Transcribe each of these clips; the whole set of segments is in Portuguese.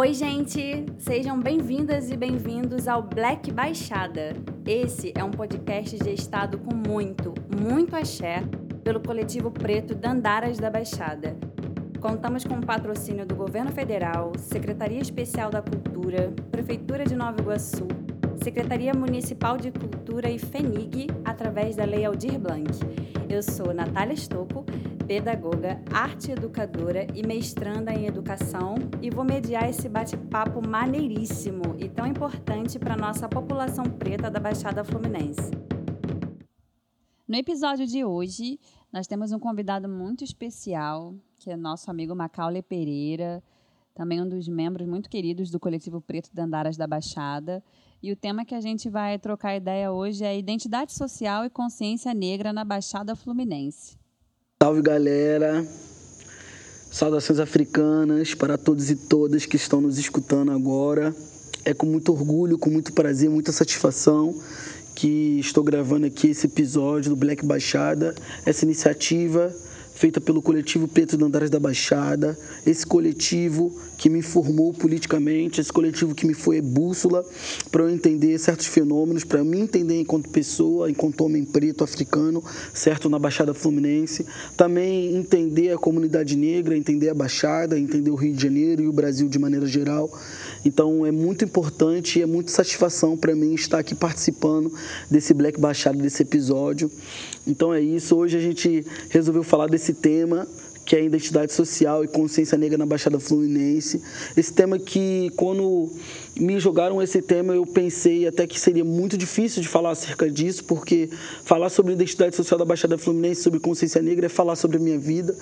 Oi, gente! Sejam bem-vindas e bem-vindos ao Black Baixada. Esse é um podcast gestado com muito, muito axé pelo coletivo preto Dandaras da Baixada. Contamos com o patrocínio do Governo Federal, Secretaria Especial da Cultura, Prefeitura de Nova Iguaçu, Secretaria Municipal de Cultura e FENIG, através da Lei Aldir Blanc. Eu sou Natália Stocco, pedagoga, arte educadora e mestranda em educação e vou mediar esse bate-papo maneiríssimo e tão importante para nossa população preta da Baixada Fluminense. No episódio de hoje, nós temos um convidado muito especial, que é nosso amigo Macaulay Pereira, também um dos membros muito queridos do coletivo Preto Dandaras da Baixada. E o tema que a gente vai trocar ideia hoje é identidade social e consciência negra na Baixada Fluminense. Salve galera, saudações africanas para todos e todas que estão nos escutando agora. É com muito orgulho, com muito prazer, muita satisfação que estou gravando aqui esse episódio do Black Baixada, essa iniciativa feita pelo coletivo Preto de Andares da Baixada, esse coletivo que me formou politicamente, esse coletivo que me foi bússola para eu entender certos fenômenos, para me entender enquanto pessoa, enquanto homem preto africano, certo, na Baixada Fluminense, também entender a comunidade negra, entender a Baixada, entender o Rio de Janeiro e o Brasil de maneira geral. Então é muito importante e é muita satisfação para mim estar aqui participando desse Black Baixada, desse episódio. Então é isso. Hoje a gente resolveu falar desse tema que é identidade social e consciência negra na Baixada Fluminense. Esse tema que, quando me jogaram esse tema, eu pensei até que seria muito difícil de falar acerca disso, porque falar sobre identidade social da Baixada Fluminense, sobre consciência negra, é falar sobre a minha vida.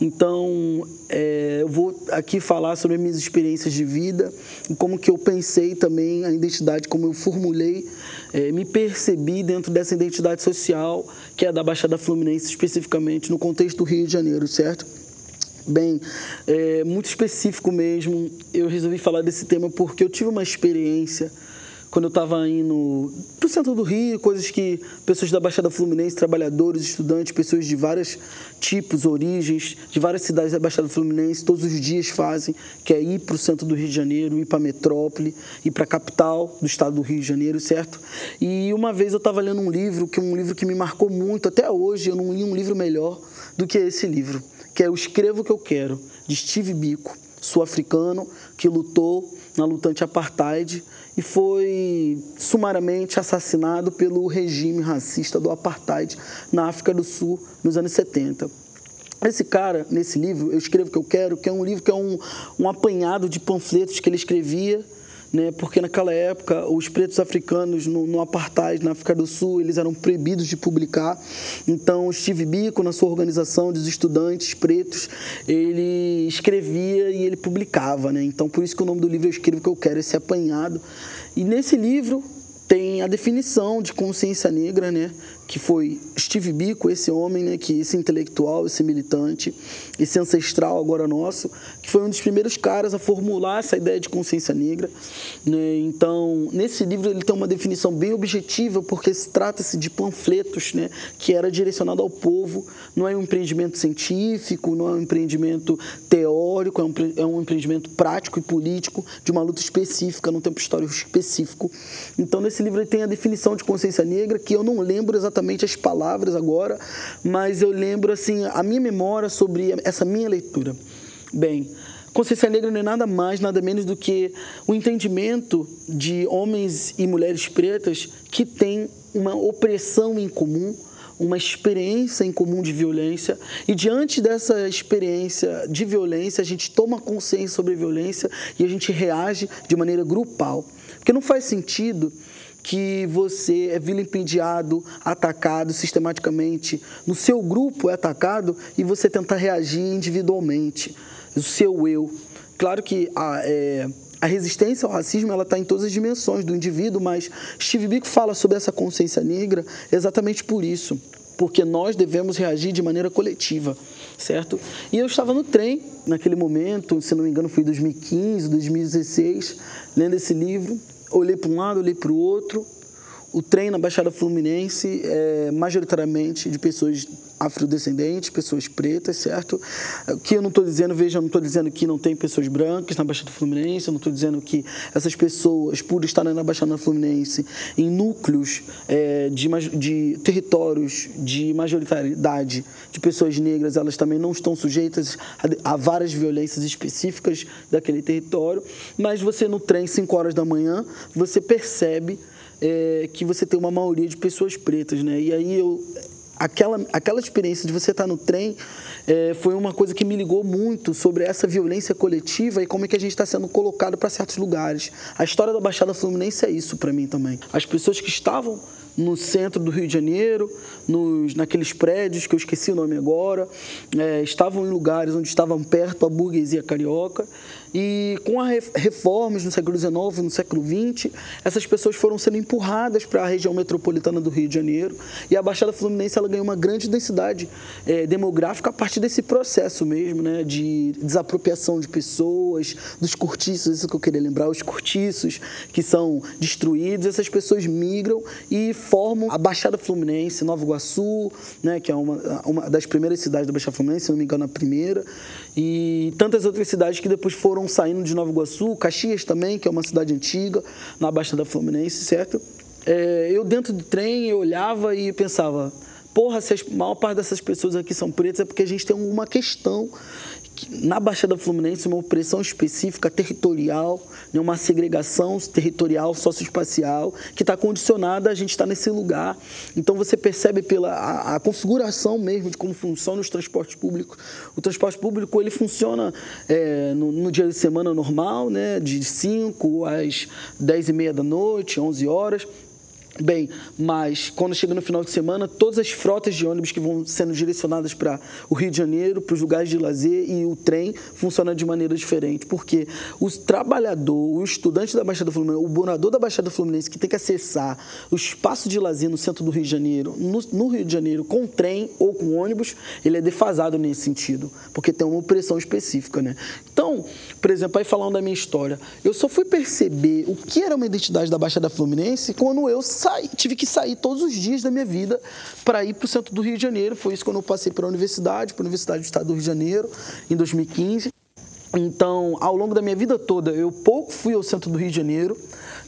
Então, é, eu vou aqui falar sobre as minhas experiências de vida e como que eu pensei também a identidade, como eu formulei, é, me percebi dentro dessa identidade social, que é da Baixada Fluminense, especificamente no contexto do Rio de Janeiro, certo? Bem, é, muito específico mesmo, eu resolvi falar desse tema porque eu tive uma experiência quando eu estava indo para o centro do Rio, coisas que pessoas da Baixada Fluminense, trabalhadores, estudantes, pessoas de vários tipos, origens, de várias cidades da Baixada Fluminense, todos os dias fazem, que é ir para o centro do Rio de Janeiro, ir para a metrópole, ir para a capital do estado do Rio de Janeiro, certo? E uma vez eu estava lendo um livro, que é um livro que me marcou muito, até hoje eu não li um livro melhor do que esse livro que é o Escrevo que eu quero, de Steve Biko, sul-africano que lutou na luta anti-apartheid e foi sumariamente assassinado pelo regime racista do apartheid na África do Sul nos anos 70. Esse cara, nesse livro, Eu Escrevo o que eu quero, que é um livro que é um, um apanhado de panfletos que ele escrevia né? porque naquela época os pretos africanos no, no, apartheid na África do Sul eles eram proibidos de publicar. Então Steve Biko na sua organização dos estudantes pretos ele escrevia e ele publicava, né? Então por isso que o nome do livro eu escrevo que eu quero esse apanhado. E nesse livro tem a definição de consciência negra, né? Que foi Steve Biko, esse homem, né, que esse intelectual, esse militante, esse ancestral agora nosso, que foi um dos primeiros caras a formular essa ideia de consciência negra. Né? Então, nesse livro ele tem uma definição bem objetiva, porque se trata-se de panfletos, né, que era direcionado ao povo. Não é um empreendimento científico, não é um empreendimento teórico, é um, é um empreendimento prático e político de uma luta específica, num tempo histórico específico. Então, nesse livro ele tem a definição de consciência negra, que eu não lembro exatamente exatamente as palavras agora, mas eu lembro assim a minha memória sobre essa minha leitura. Bem, consciência negra não é nada mais, nada menos do que o entendimento de homens e mulheres pretas que têm uma opressão em comum, uma experiência em comum de violência e diante dessa experiência de violência a gente toma consciência sobre a violência e a gente reage de maneira grupal. Porque não faz sentido que você é vilipendiado, atacado sistematicamente, no seu grupo é atacado e você tenta reagir individualmente, o seu eu. Claro que a, é, a resistência ao racismo ela está em todas as dimensões do indivíduo, mas Steve Biko fala sobre essa consciência negra exatamente por isso, porque nós devemos reagir de maneira coletiva, certo? E eu estava no trem naquele momento, se não me engano foi 2015, 2016, lendo esse livro olhei para um lado, olhei para o outro. O trem na Baixada Fluminense é majoritariamente de pessoas afrodescendentes, pessoas pretas, certo? O que eu não estou dizendo, veja, eu não estou dizendo que não tem pessoas brancas na Baixada Fluminense, eu não estou dizendo que essas pessoas, por estarem na Baixada Fluminense, em núcleos é, de, de territórios de majoritariedade de pessoas negras, elas também não estão sujeitas a, a várias violências específicas daquele território, mas você no trem, 5 horas da manhã, você percebe é, que você tem uma maioria de pessoas pretas, né? E aí eu aquela, aquela experiência de você estar no trem é, foi uma coisa que me ligou muito sobre essa violência coletiva e como é que a gente está sendo colocado para certos lugares. A história da Baixada Fluminense é isso para mim também. As pessoas que estavam no centro do Rio de Janeiro, nos, naqueles prédios que eu esqueci o nome agora, é, estavam em lugares onde estavam perto a burguesia carioca e com as reformas no século XIX, no século XX, essas pessoas foram sendo empurradas para a região metropolitana do Rio de Janeiro. E a Baixada Fluminense ela ganhou uma grande densidade é, demográfica a partir desse processo mesmo, né, de desapropriação de pessoas, dos cortiços, isso que eu queria lembrar, os cortiços que são destruídos, essas pessoas migram e formam a Baixada Fluminense, Nova Iguaçu, né, que é uma, uma das primeiras cidades da Baixada Fluminense, se não me engano, a primeira, e tantas outras cidades que depois foram saindo de Nova Iguaçu, Caxias também, que é uma cidade antiga, na Baixada Fluminense, certo? É, eu dentro do trem, eu olhava e pensava, porra, se a maior parte dessas pessoas aqui são pretas é porque a gente tem uma questão na Baixada Fluminense uma opressão específica territorial, né, uma segregação territorial, socioespacial, que está condicionada a gente estar tá nesse lugar. Então você percebe pela a, a, configuração mesmo de como funciona os transportes públicos. O transporte público ele funciona é, no, no, dia de semana normal, né, de 5 às 10 e meia da noite, 11 horas. Bem, mas quando chega no final de semana, todas as frotas de ônibus que vão sendo direcionadas para o Rio de Janeiro, para os lugares de lazer e o trem funcionam de maneira diferente, porque o trabalhador, o estudante da Baixada Fluminense, o morador da Baixada Fluminense que tem que acessar o espaço de lazer no centro do Rio de Janeiro, no, no Rio de Janeiro, com trem ou com ônibus, ele é defasado nesse sentido, porque tem uma opressão específica, né? Então, por exemplo, aí falando da minha história, eu só fui perceber o que era uma identidade da Baixada Fluminense quando eu tive que sair todos os dias da minha vida para ir para o centro do Rio de Janeiro. Foi isso quando eu passei para a universidade, para a Universidade do Estado do Rio de Janeiro, em 2015. Então, ao longo da minha vida toda, eu pouco fui ao centro do Rio de Janeiro.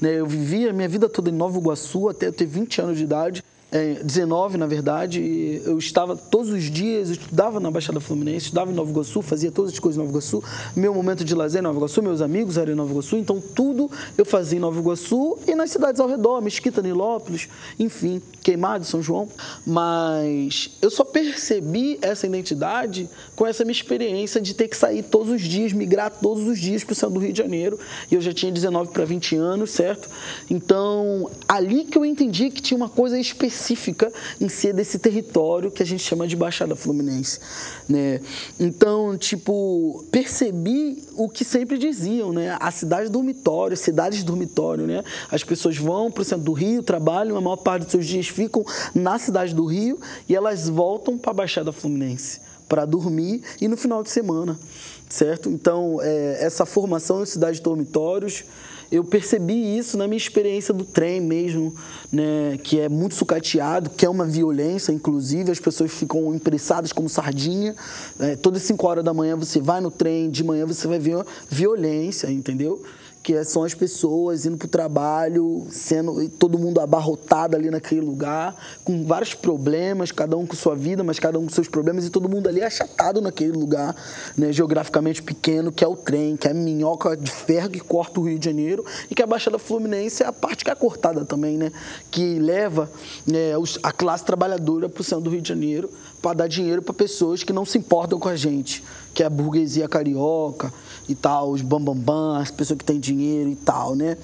Né? Eu vivi a minha vida toda em Nova Iguaçu até eu ter 20 anos de idade é, 19, na verdade, eu estava todos os dias, estudava na Baixada Fluminense, estudava em Nova Iguaçu, fazia todas as coisas em Nova Iguaçu, meu momento de lazer em Nova Iguaçu, meus amigos eram em Nova Iguaçu, então tudo eu fazia em Nova Iguaçu e nas cidades ao redor, Mesquita, Nilópolis, enfim, Queimado, São João, mas eu só percebi essa identidade com essa minha experiência de ter que sair todos os dias, migrar todos os dias para o centro do Rio de Janeiro, e eu já tinha 19 para 20 anos, certo? Então, ali que eu entendi que tinha uma coisa específica específica em ser desse território que a gente chama de Baixada Fluminense, né? Então, tipo, percebi o que sempre diziam, né? A cidade dormitório, cidades dormitório, né? As pessoas vão para o centro do Rio, trabalham, a maior parte dos seus dias ficam na cidade do Rio e elas voltam para a Baixada Fluminense para dormir e no final de semana, certo? Então, é, essa formação em cidades dormitórios eu percebi isso na minha experiência do trem mesmo, né, que é muito sucateado, que é uma violência, inclusive, as pessoas ficam impressadas como sardinha. É, todas 5 horas da manhã você vai no trem, de manhã você vai ver violência, entendeu? Que são as pessoas indo para o trabalho, sendo todo mundo abarrotado ali naquele lugar, com vários problemas, cada um com sua vida, mas cada um com seus problemas, e todo mundo ali achatado naquele lugar, né, geograficamente pequeno, que é o trem, que é a minhoca de ferro que corta o Rio de Janeiro, e que a Baixada Fluminense é a parte que é cortada também, né, que leva né, a classe trabalhadora para o centro do Rio de Janeiro para dar dinheiro para pessoas que não se importam com a gente, que é a burguesia carioca, e tal, os bambambam, bam, bam, as pessoas que têm dinheiro e tal, né?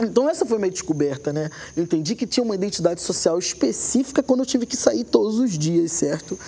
Então essa foi minha descoberta, né? Eu entendi que tinha uma identidade social específica quando eu tive que sair todos os dias, certo?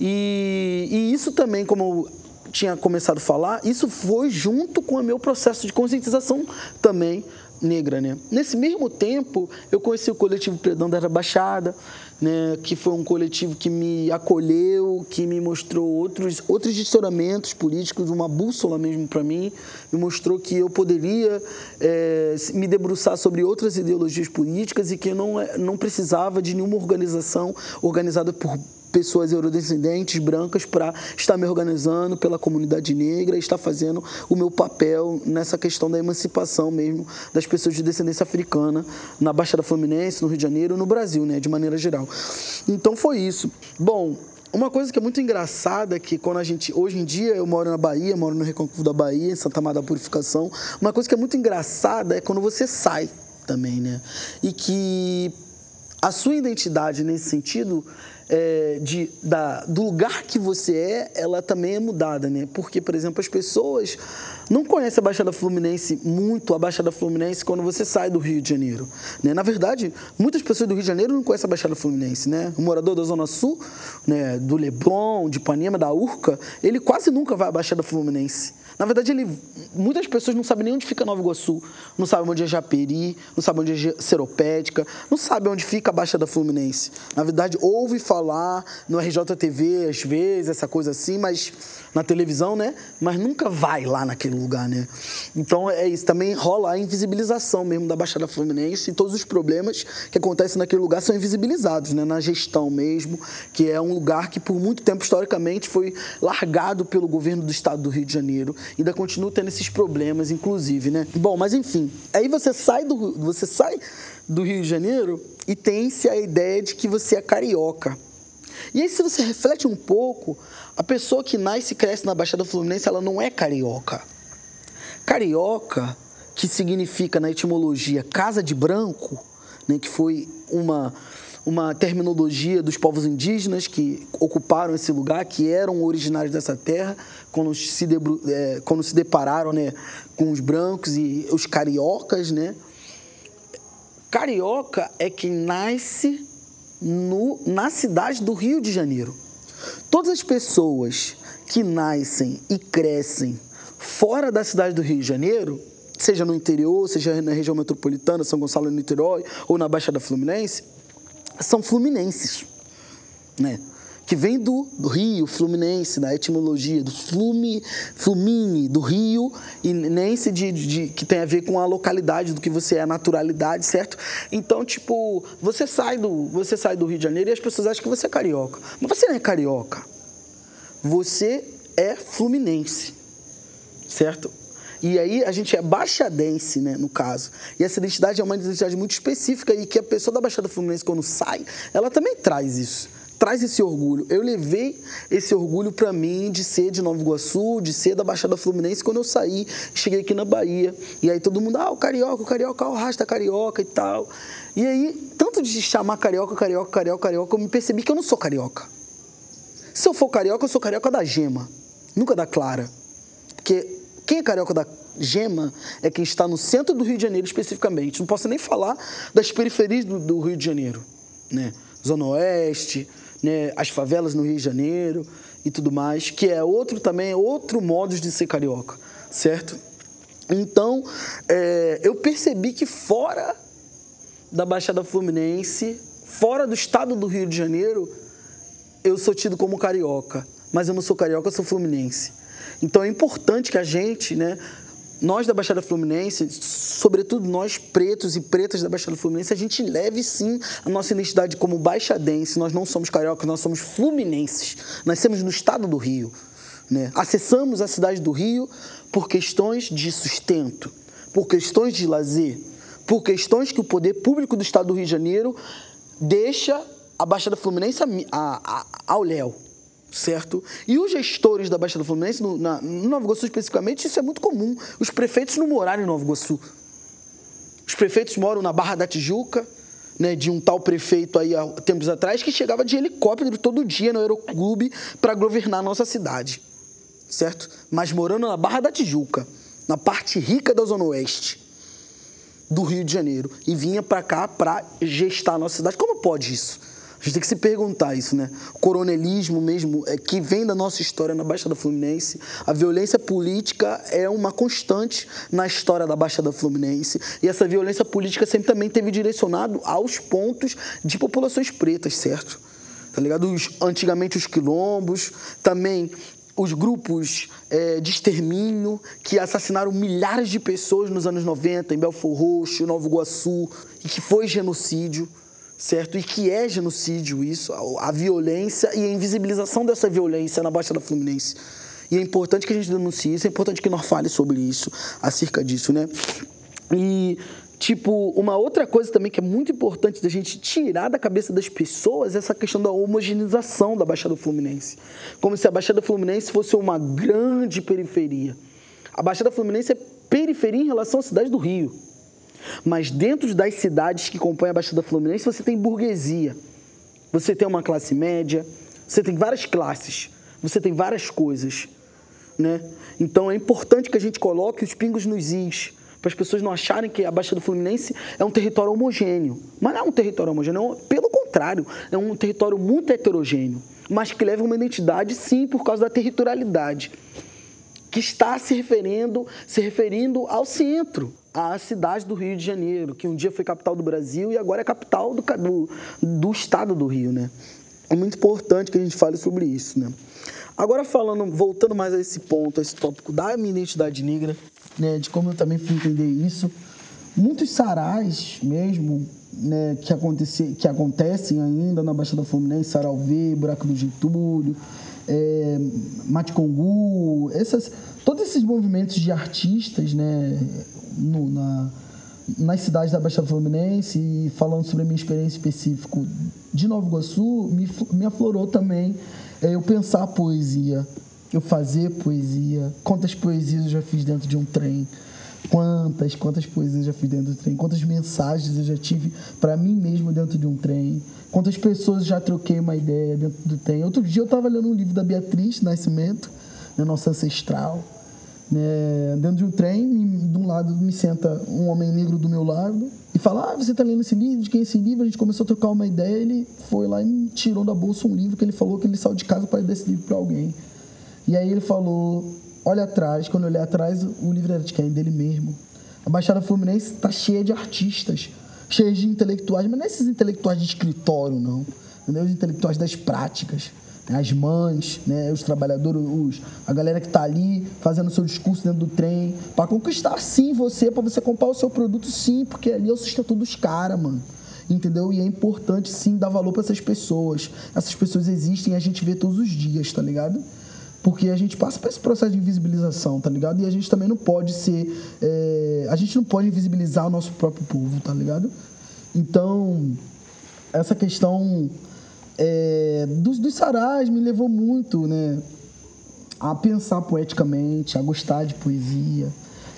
E, e isso também, como eu tinha começado a falar, isso foi junto com o meu processo de conscientização também negra, né? Nesse mesmo tempo, eu conheci o coletivo Predão da Baixada, né, que foi um coletivo que me acolheu, que me mostrou outros, outros direcionamentos políticos, uma bússola mesmo para mim, me mostrou que eu poderia é, me debruçar sobre outras ideologias políticas e que eu não, é, não precisava de nenhuma organização organizada por pessoas eurodescendentes brancas para estar me organizando pela comunidade negra e estar fazendo o meu papel nessa questão da emancipação mesmo das pessoas de descendência africana na Baixada Fluminense, no Rio de Janeiro, no Brasil, né, de maneira geral. Então foi isso. Bom, uma coisa que é muito engraçada é que quando a gente hoje em dia eu moro na Bahia, moro no Recôncavo da Bahia, em Santa Maria da Purificação, uma coisa que é muito engraçada é quando você sai também, né? E que a sua identidade nesse sentido é, de, da, do lugar que você é, ela também é mudada, né? Porque, por exemplo, as pessoas não conhecem a Baixada Fluminense muito, a Baixada Fluminense, quando você sai do Rio de Janeiro. Né? Na verdade, muitas pessoas do Rio de Janeiro não conhecem a Baixada Fluminense, né? O morador da Zona Sul, né, do Leblon, de Ipanema, da Urca, ele quase nunca vai à Baixada Fluminense. Na verdade, ele, muitas pessoas não sabem nem onde fica Nova Iguaçu, não sabem onde é Japeri, não sabem onde é Seropédica, não sabem onde fica a Baixada Fluminense. Na verdade, ouve falar no RJTV, às vezes, essa coisa assim, mas na televisão, né? Mas nunca vai lá naquele lugar, né? Então é isso. Também rola a invisibilização mesmo da Baixada Fluminense e todos os problemas que acontecem naquele lugar são invisibilizados, né? Na gestão mesmo, que é um lugar que por muito tempo historicamente foi largado pelo governo do estado do Rio de Janeiro ainda continua tendo esses problemas, inclusive, né? Bom, mas enfim, aí você sai do, você sai do Rio de Janeiro e tem-se a ideia de que você é carioca. E aí, se você reflete um pouco, a pessoa que nasce e cresce na Baixada Fluminense, ela não é carioca. Carioca, que significa na etimologia casa de branco, né, que foi uma uma terminologia dos povos indígenas que ocuparam esse lugar, que eram originários dessa terra, quando se, debru, é, quando se depararam né, com os brancos e os cariocas. Né? Carioca é quem nasce no, na cidade do Rio de Janeiro. Todas as pessoas que nascem e crescem fora da cidade do Rio de Janeiro, seja no interior, seja na região metropolitana, São Gonçalo Niterói ou na Baixada Fluminense, são fluminenses, né? que vem do, do, rio fluminense, da etimologia, do flume, flumine, do rio, e nense de, de, que tem a ver com a localidade do que você é, a naturalidade, certo? Então, tipo, você sai, do, você sai do Rio de Janeiro e as pessoas acham que você é carioca. Mas você não é carioca. Você é fluminense, certo? E aí a gente é baixadense, né, no caso. E essa identidade é uma identidade muito específica e que a pessoa da Baixada Fluminense, quando sai, ela também traz isso. Traz esse orgulho. Eu levei esse orgulho para mim de ser de Nova Iguaçu, de ser da Baixada Fluminense, quando eu saí, cheguei aqui na Bahia. E aí todo mundo, ah, o carioca, o carioca, o rasta carioca e tal. E aí, tanto de chamar carioca, carioca, carioca, carioca, eu me percebi que eu não sou carioca. Se eu for carioca, eu sou carioca da gema, nunca da clara. Porque quem é carioca da gema é quem está no centro do Rio de Janeiro especificamente. Não posso nem falar das periferias do, do Rio de Janeiro, né? Zona Oeste, né? as favelas no Rio de Janeiro e tudo mais, que é outro também, outro modo de ser carioca, certo? Então, é, eu percebi que fora da Baixada Fluminense, fora do estado do Rio de Janeiro, eu sou tido como carioca. Mas eu não sou carioca, eu sou fluminense. Então é importante que a gente, né, nós da Baixada Fluminense, sobretudo nós pretos e pretas da Baixada Fluminense, a gente leve sim a nossa identidade como baixadense. Nós não somos cariocas, nós somos fluminenses. Nascemos no estado do Rio. Né? Acessamos a cidade do Rio por questões de sustento, por questões de lazer, por questões que o poder público do estado do Rio de Janeiro deixa a Baixada Fluminense a, a, a, ao léu certo? E os gestores da Baixada Fluminense, no, na, no Nova Iguaçu especificamente, isso é muito comum. Os prefeitos não moraram em Nova Iguaçu. Os prefeitos moram na Barra da Tijuca, né, de um tal prefeito aí há tempos atrás que chegava de helicóptero todo dia no Aeroclube para governar a nossa cidade, certo? Mas morando na Barra da Tijuca, na parte rica da Zona Oeste do Rio de Janeiro, e vinha para cá para gestar a nossa cidade. Como pode isso? A gente tem que se perguntar isso, né? O coronelismo mesmo, é, que vem da nossa história na Baixada Fluminense, a violência política é uma constante na história da Baixada Fluminense. E essa violência política sempre também teve direcionado aos pontos de populações pretas, certo? Tá ligado? Os, antigamente os quilombos, também os grupos é, de extermínio que assassinaram milhares de pessoas nos anos 90, em Belfor Roxo, Nova Iguaçu, e que foi genocídio certo? E que é genocídio isso, a, a violência e a invisibilização dessa violência na Baixada Fluminense. E é importante que a gente denuncie isso, é importante que nós fale sobre isso, acerca disso, né? E, tipo, uma outra coisa também que é muito importante da gente tirar da cabeça das pessoas é essa questão da homogeneização da Baixada Fluminense. Como se a Baixada Fluminense fosse uma grande periferia. A Baixada Fluminense é periferia em relação à cidade do Rio. Mas dentro das cidades que compõem a Baixada Fluminense, você tem burguesia. Você tem uma classe média, você tem várias classes, você tem várias coisas, né? Então é importante que a gente coloque os pingos nos is, para as pessoas não acharem que a Baixada Fluminense é um território homogêneo. Mas não é um território homogêneo, é pelo contrário, é um território muito heterogêneo, mas que leva uma identidade sim por causa da territorialidade, que está se referindo, se referindo ao centro a cidade do Rio de Janeiro, que um dia foi capital do Brasil e agora é capital do, do, do estado do Rio, né? É muito importante que a gente fale sobre isso, né? Agora falando, voltando mais a esse ponto, a esse tópico da minha identidade negra, né, de como eu também fui entender isso, muitos sarais mesmo, né, que, acontecer, que acontecem ainda na Baixada Fluminense, Saralvê, Buraco do Getúlio, é, Maticongu, essas, todos esses movimentos de artistas, né, no, na, nas cidades da Baixada Fluminense e falando sobre a minha experiência específica de Nova Iguaçu, me, me aflorou também é, eu pensar poesia, eu fazer poesia. Quantas poesias eu já fiz dentro de um trem? Quantas, quantas poesias eu já fiz dentro do trem? Quantas mensagens eu já tive para mim mesmo dentro de um trem? Quantas pessoas já troquei uma ideia dentro do trem? Outro dia eu estava lendo um livro da Beatriz Nascimento, né, nossa ancestral né, dentro de um trem, de um lado me senta um homem negro do meu lado e fala: Ah, você está lendo esse livro? De quem é esse livro? A gente começou a trocar uma ideia. Ele foi lá e me tirou da bolsa um livro que ele falou que ele saiu de casa para dar esse livro para alguém. E aí ele falou: Olha atrás. Quando eu olhei atrás, o livro era de quem? Dele mesmo. A Baixada Fluminense está cheia de artistas, cheia de intelectuais, mas não é esses intelectuais de escritório, não. Entendeu? Os intelectuais das práticas as mães, né, os trabalhadores, os, a galera que está ali fazendo seu discurso dentro do trem, para conquistar sim você, para você comprar o seu produto sim, porque ali é o sustento dos caras, mano. Entendeu? E é importante sim dar valor para essas pessoas. Essas pessoas existem e a gente vê todos os dias, tá ligado? Porque a gente passa por esse processo de invisibilização, tá ligado? E a gente também não pode ser. É, a gente não pode invisibilizar o nosso próprio povo, tá ligado? Então, essa questão é, dos, dos sarais me levou muito, né? A pensar poeticamente, a gostar de poesia.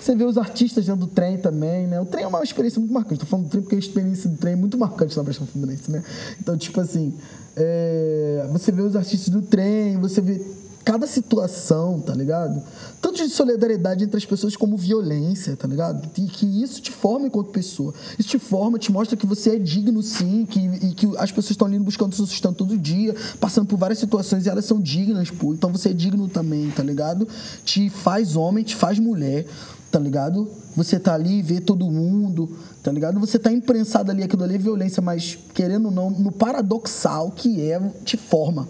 Você vê os artistas dentro do trem também, né? O trem é uma experiência muito marcante. Estou falando do trem porque a experiência do trem é muito marcante na Baixada Fluminense, né? Então, tipo assim, é... você vê os artistas do trem, você vê cada situação, tá ligado? Tanto de solidariedade entre as pessoas como violência, tá ligado? E que isso te forma enquanto pessoa. Isso te forma, te mostra que você é digno sim, que, e que as pessoas estão ali buscando seu sustento todo dia, passando por várias situações e elas são dignas, pô. Então você é digno também, tá ligado? Te faz homem, te faz mulher, tá ligado? Você tá ali vê todo mundo, tá ligado? Você tá imprensado ali, aquilo ali é violência, mas querendo ou não, no paradoxal que é, te forma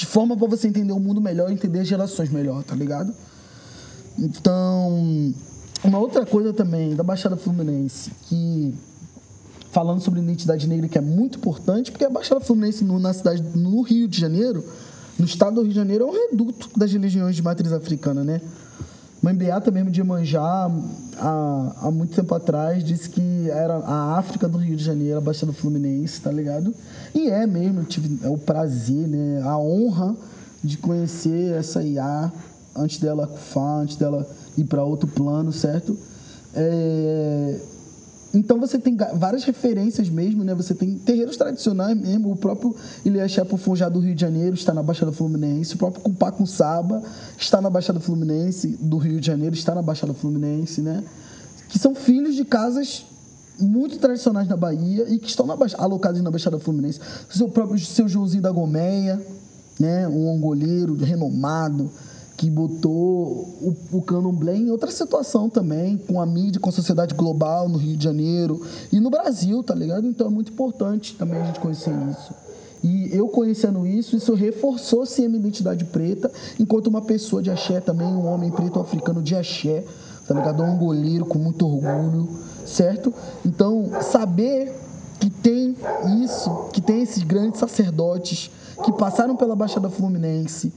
de forma para você entender o mundo melhor, entender as relações melhor, tá ligado? Então, uma outra coisa também da Baixada Fluminense, que falando sobre identidade negra, que é muito importante, porque a Baixada Fluminense no, na cidade, no Rio de Janeiro, no estado do Rio de Janeiro, é um reduto das religiões de matriz africana, né? Mãe Beata mesmo de Iemanjá, há, há muito tempo atrás, disse que era a África do Rio de Janeiro, a Baixada Fluminense, tá ligado? E é mesmo, tive é o prazer, né, a honra de conhecer essa IA antes dela far, antes dela ir para outro plano, certo? É, então você tem várias referências mesmo, né? Você tem terreiros tradicionais mesmo. O próprio Ilhaxé Funjá do Rio de Janeiro está na Baixada Fluminense. O próprio Cupaco Saba está na Baixada Fluminense, do Rio de Janeiro está na Baixada Fluminense, né? Que são filhos de casas muito tradicionais na Bahia e que estão na, alocados na Baixada Fluminense. Seu próprio seu Joãozinho da Gomeia, né, um angoleiro renomado que botou o, o candomblé em outra situação também, com a mídia, com a sociedade global no Rio de Janeiro e no Brasil, tá ligado? Então é muito importante também a gente conhecer isso. E eu conhecendo isso, isso reforçou sim a minha identidade preta, enquanto uma pessoa de axé também, um homem preto africano de axé, tá ligado? Um goleiro com muito orgulho, certo? Então, saber que tem isso, que tem esses grandes sacerdotes que passaram pela Baixada Fluminense,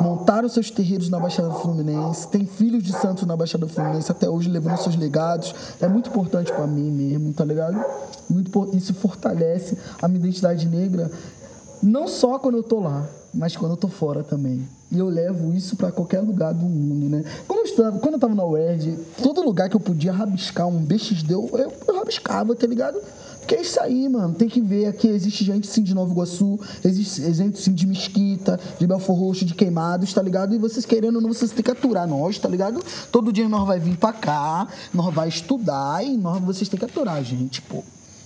montaram seus terreiros na Baixada Fluminense, tem filhos de santos na Baixada Fluminense até hoje levando seus legados, é muito importante para mim mesmo, tá ligado? Muito, isso fortalece a minha identidade negra, não só quando eu tô lá, mas quando eu tô fora também. E eu levo isso para qualquer lugar do mundo, né? Quando eu, estava, quando eu tava na UERJ, todo lugar que eu podia rabiscar um BXD, eu, eu rabiscava, tá ligado? Porque é isso aí, mano. Tem que ver aqui. Existe gente sim de Nova Iguaçu, existe gente sim de Mesquita, de Belfor Roxo, de Queimados, tá ligado? E vocês querendo ou não, vocês têm que aturar nós, tá ligado? Todo dia nós vai vir pra cá, nós vai estudar e nós, vocês têm que aturar a gente, pô.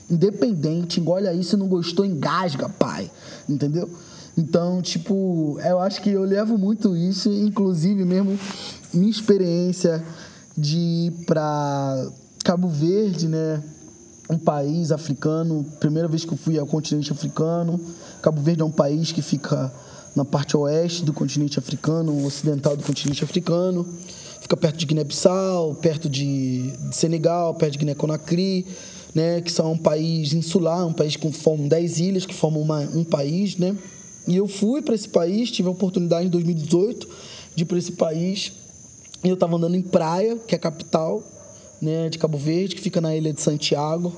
Independente, engole aí, se não gostou, engasga, pai. Entendeu? Então, tipo, eu acho que eu levo muito isso, inclusive mesmo minha experiência de ir pra Cabo Verde, né? Um país africano, primeira vez que eu fui ao continente africano. Cabo Verde é um país que fica na parte oeste do continente africano, ocidental do continente africano. Fica perto de Guiné-Bissau, perto de, Senegal, perto de Guiné-Conakry, né, que são um país insular, um país que formam 10 ilhas que formam uma, um país, né? E eu fui para esse país, tive a oportunidade em 2018 de ir para esse país. E eu estava andando em Praia, que é a capital, né, de Cabo Verde, que fica na ilha de Santiago.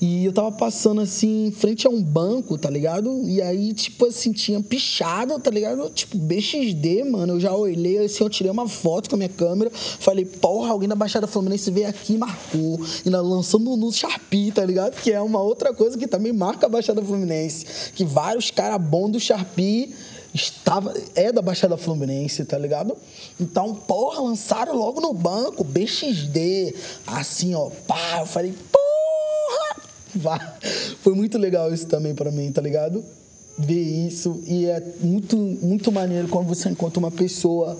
E eu tava passando assim, em frente a um banco, tá ligado? E aí, tipo assim, tinha pichado, tá ligado? Tipo, BXD, mano. Eu já olhei assim, eu tirei uma foto com a minha câmera. Falei, porra, alguém da Baixada Fluminense veio aqui e marcou. Ainda lançando no Sharpie, tá ligado? Que é uma outra coisa que também marca a Baixada Fluminense. Que vários caras bons do Sharpie estava é da Baixada Fluminense, tá ligado? Então, porra, lançaram logo no banco, BXD, assim, ó, pá, eu falei, porra! Foi muito legal isso também para mim, tá ligado? Ver isso e é muito muito maneiro quando você encontra uma pessoa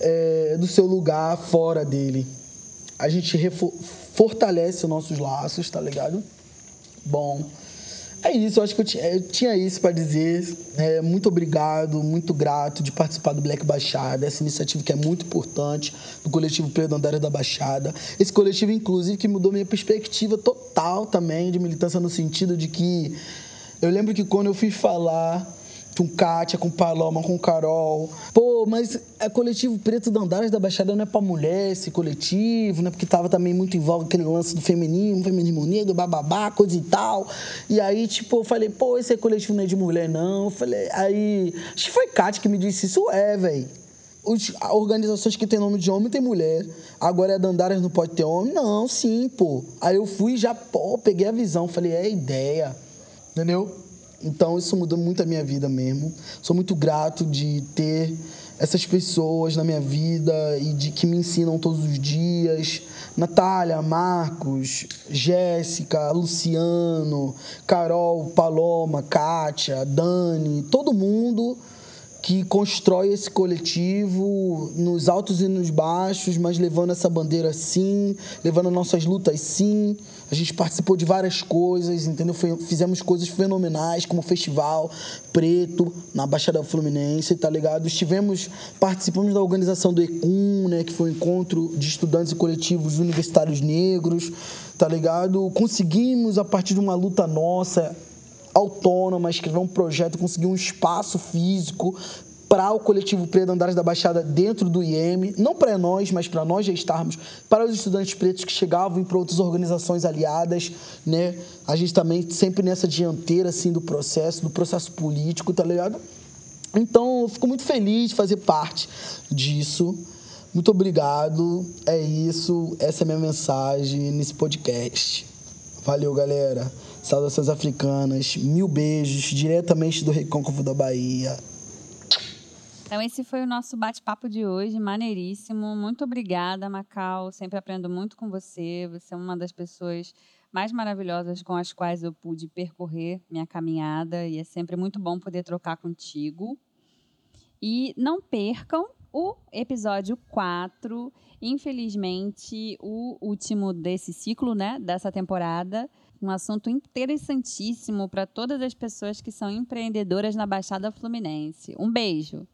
é, do seu lugar fora dele. A gente fortalece os nossos laços, tá ligado? Bom, é isso, eu acho que eu tinha, eu tinha isso para dizer. É, muito obrigado, muito grato de participar do Black Baixada, essa iniciativa que é muito importante, do coletivo Predandário da Baixada. Esse coletivo, inclusive, que mudou minha perspectiva total também de militância no sentido de que eu lembro que quando eu fui falar com Kátia, com Paloma, com Carol. Pô, mas é coletivo Preto da Andares da Baixada não é pra mulher esse coletivo, né? Porque tava também muito em voga aquele lance do feminismo, feminismo negro, bababá, coisa e tal. E aí, tipo, eu falei, pô, esse coletivo não é de mulher, não. Eu falei, aí. Acho que foi Kátia que me disse isso, é, velho. Organizações que tem nome de homem tem mulher. Agora é Dandaras não pode ter homem? Não, sim, pô. Aí eu fui já, pô, peguei a visão. Falei, é ideia. Entendeu? Então isso mudou muito a minha vida mesmo. Sou muito grato de ter essas pessoas na minha vida e de que me ensinam todos os dias. Natália, Marcos, Jéssica, Luciano, Carol, Paloma, Kátia, Dani, todo mundo que constrói esse coletivo nos altos e nos baixos, mas levando essa bandeira sim, levando nossas lutas sim. A gente participou de várias coisas, entendeu? Fizemos coisas fenomenais, como o Festival Preto na Baixada Fluminense, tá ligado? Estivemos, participamos da organização do ECUM, né, que foi o um encontro de estudantes e coletivos universitários negros, tá ligado? Conseguimos, a partir de uma luta nossa, autônoma, escrever um projeto, conseguir um espaço físico para o coletivo Preto Andares da Baixada dentro do IEM, não para nós, mas para nós já estarmos, para os estudantes pretos que chegavam para outras organizações aliadas, né? A gente também sempre nessa dianteira assim do processo, do processo político, tá ligado? Então, eu fico muito feliz de fazer parte disso. Muito obrigado. É isso, essa é a minha mensagem nesse podcast. Valeu, galera. Saudações africanas. Mil beijos diretamente do Recôncavo da Bahia. Então, esse foi o nosso bate-papo de hoje, maneiríssimo. Muito obrigada, Macau. Sempre aprendo muito com você. Você é uma das pessoas mais maravilhosas com as quais eu pude percorrer minha caminhada e é sempre muito bom poder trocar contigo. E não percam o episódio 4, infelizmente o último desse ciclo, né, dessa temporada, um assunto interessantíssimo para todas as pessoas que são empreendedoras na Baixada Fluminense. Um beijo.